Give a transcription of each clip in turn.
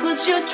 shake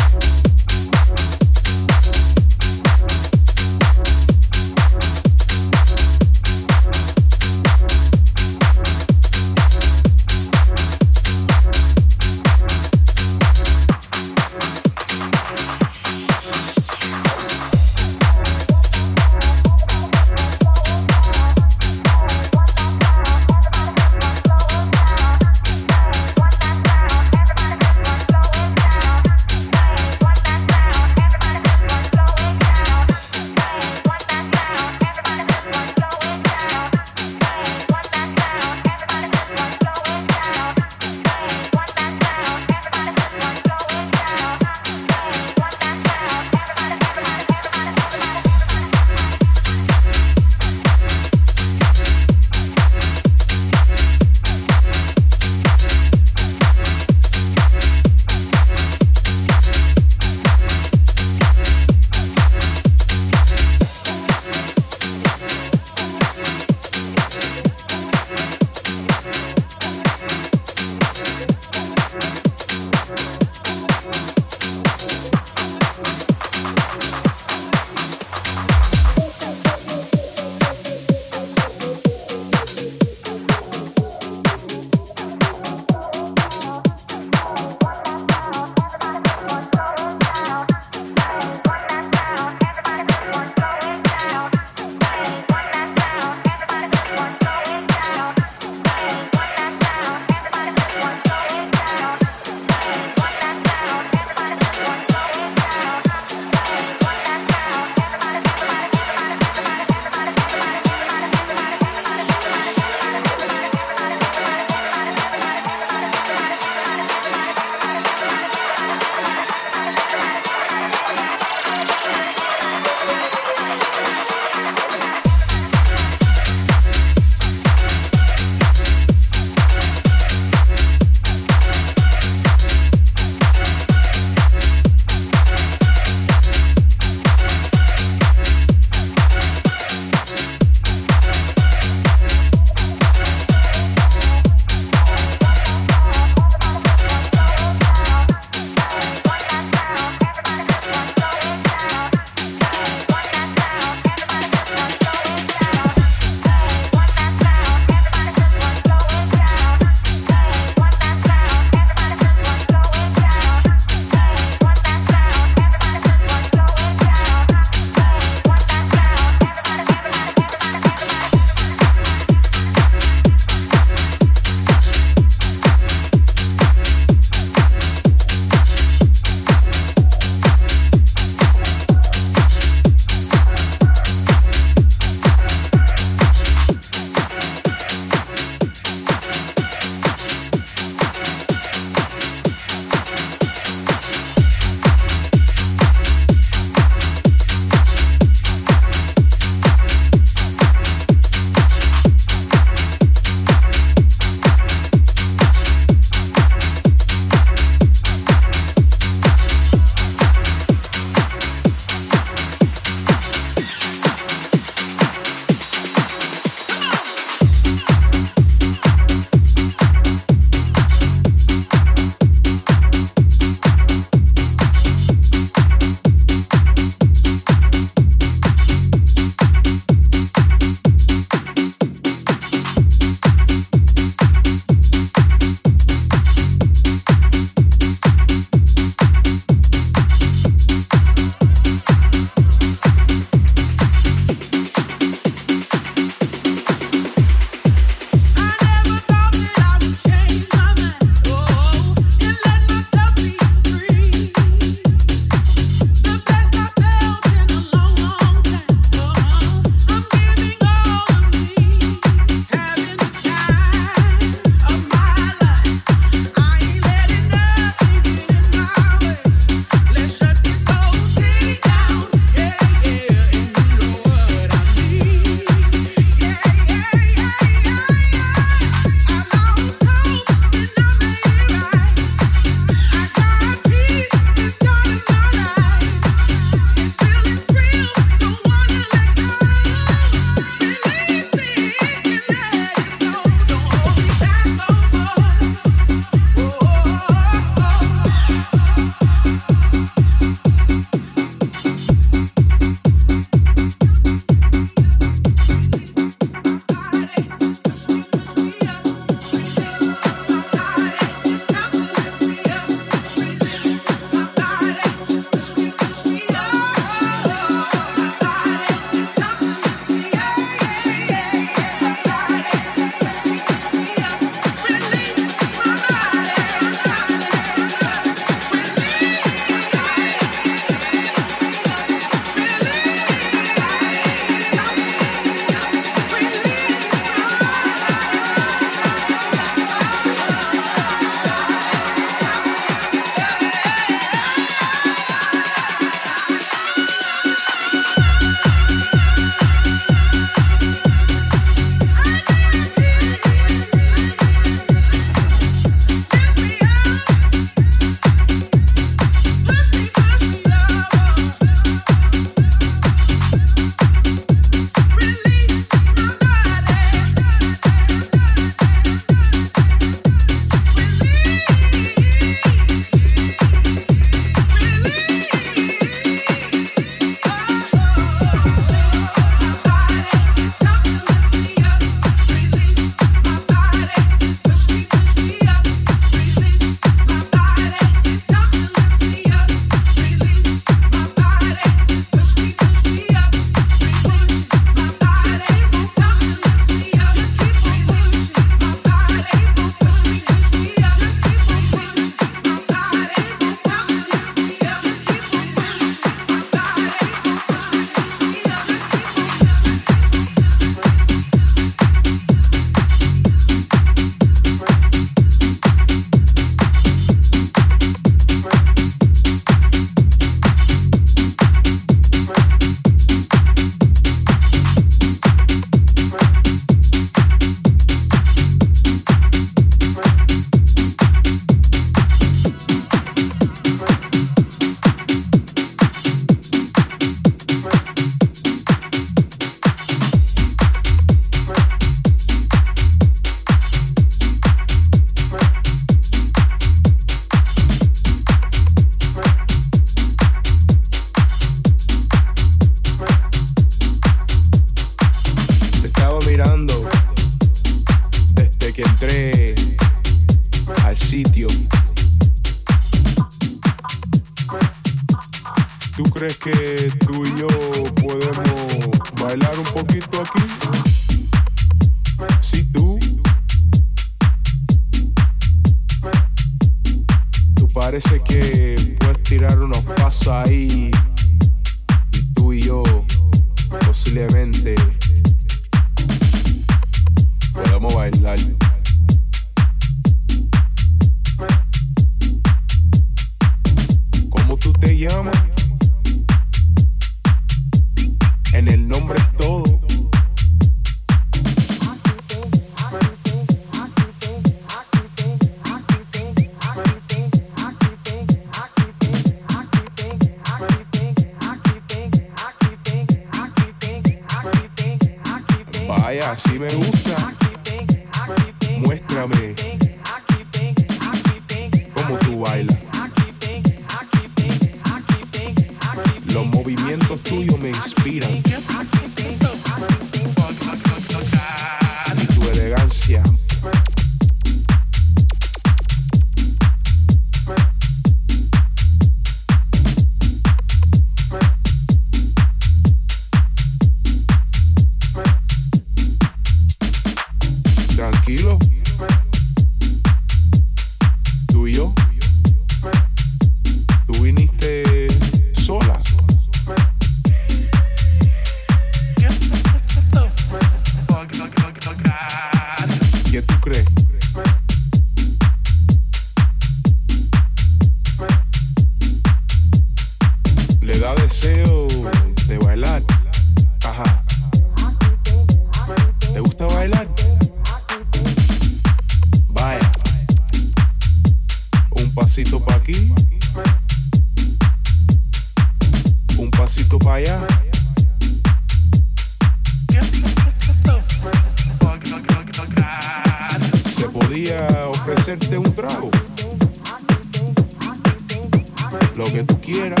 Lo que tú quieras.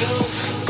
Go.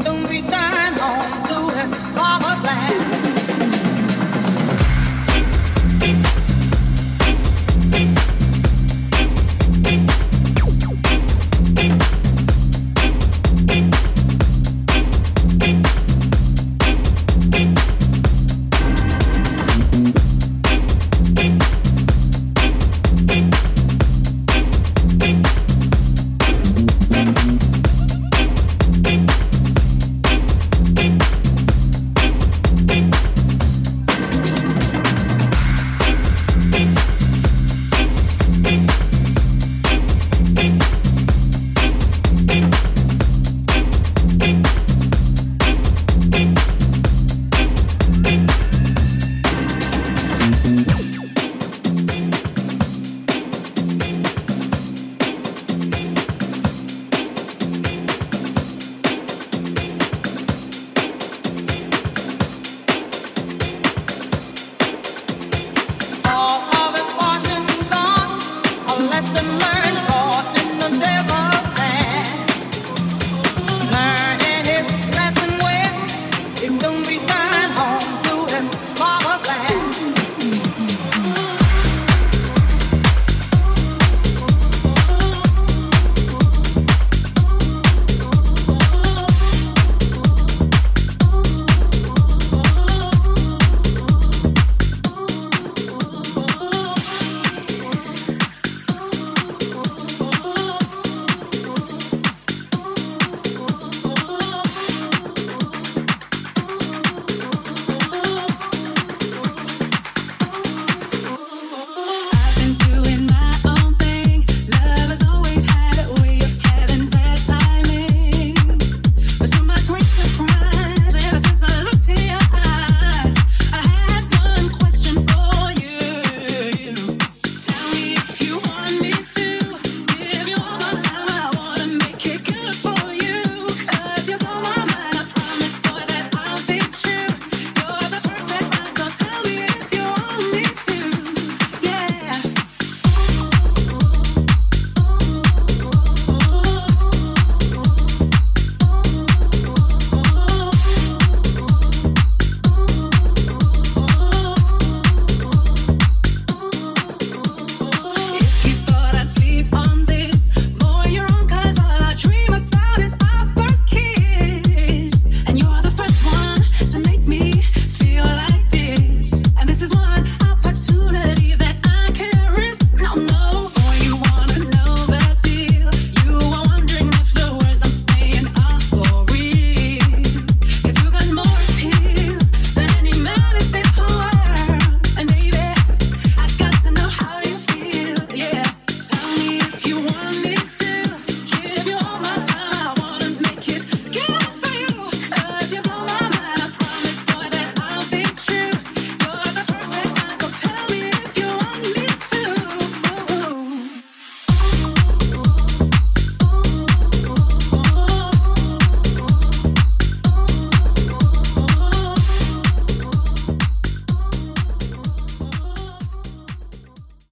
Don't be down on blueness.